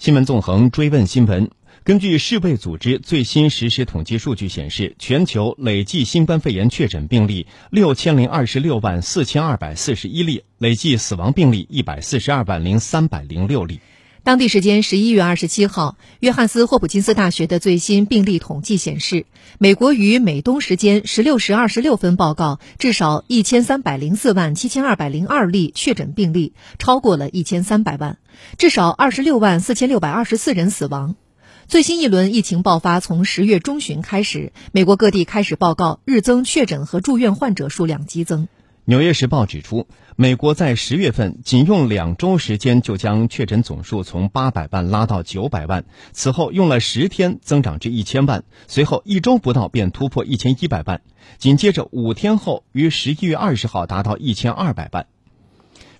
新闻纵横追问新闻。根据世卫组织最新实时统计数据显示，全球累计新冠肺炎确诊病例六千零二十六万四千二百四十一例，累计死亡病例一百四十二万零三百零六例。当地时间十一月二十七号，约翰斯霍普金斯大学的最新病例统计显示，美国于美东时间十六时二十六分报告至少一千三百零四万七千二百零二例确诊病例，超过了一千三百万，至少二十六万四千六百二十四人死亡。最新一轮疫情爆发从十月中旬开始，美国各地开始报告日增确诊和住院患者数量激增。《纽约时报》指出，美国在十月份仅用两周时间就将确诊总数从八百万拉到九百万，此后用了十天增长至一千万，随后一周不到便突破一千一百万，紧接着五天后于十一月二十号达到一千二百万。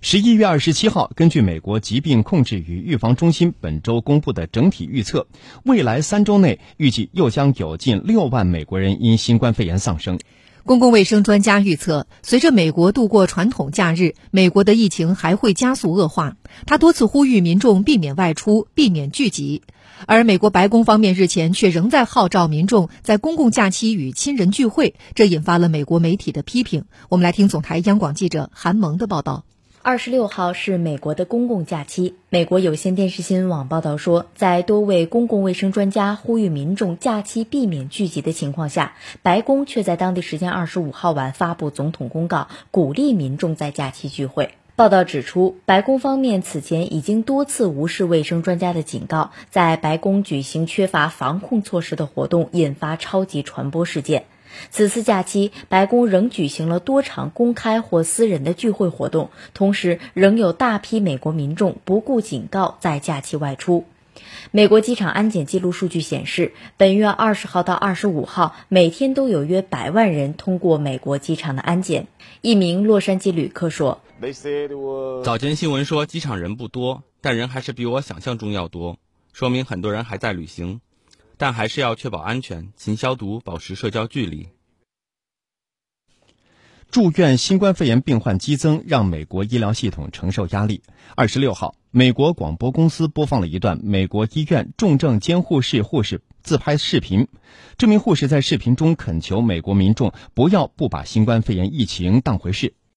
十一月二十七号，根据美国疾病控制与预防中心本周公布的整体预测，未来三周内预计又将有近六万美国人因新冠肺炎丧生。公共卫生专家预测，随着美国度过传统假日，美国的疫情还会加速恶化。他多次呼吁民众避免外出、避免聚集，而美国白宫方面日前却仍在号召民众在公共假期与亲人聚会，这引发了美国媒体的批评。我们来听总台央广记者韩萌的报道。二十六号是美国的公共假期。美国有线电视新闻网报道说，在多位公共卫生专家呼吁民众假期避免聚集的情况下，白宫却在当地时间二十五号晚发布总统公告，鼓励民众在假期聚会。报道指出，白宫方面此前已经多次无视卫生专家的警告，在白宫举行缺乏防控措施的活动，引发超级传播事件。此次假期，白宫仍举行了多场公开或私人的聚会活动，同时仍有大批美国民众不顾警告在假期外出。美国机场安检记录数据显示，本月二十号到二十五号，每天都有约百万人通过美国机场的安检。一名洛杉矶旅客说：“早间新闻说机场人不多，但人还是比我想象中要多，说明很多人还在旅行。”但还是要确保安全，勤消毒，保持社交距离。住院新冠肺炎病患激增，让美国医疗系统承受压力。二十六号，美国广播公司播放了一段美国医院重症监护室护士自拍视频。这名护士在视频中恳求美国民众不要不把新冠肺炎疫情当回事。